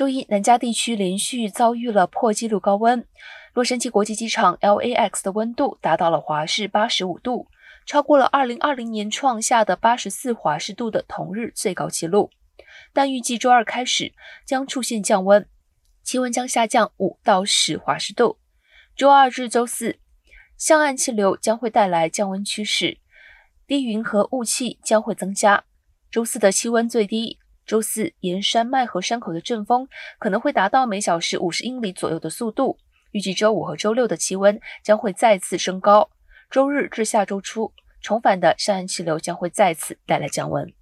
周一，南加地区连续遭遇了破纪录高温。洛杉矶国际机场 LAX 的温度达到了华氏八十五度，超过了二零二零年创下的八十四华氏度的同日最高纪录。但预计周二开始将出现降温，气温将下降五到十华氏度。周二至周四，向岸气流将会带来降温趋势，低云和雾气将会增加。周四的气温最低。周四，沿山脉和山口的阵风可能会达到每小时五十英里左右的速度。预计周五和周六的气温将会再次升高。周日至下周初，重返的上岸气流将会再次带来降温。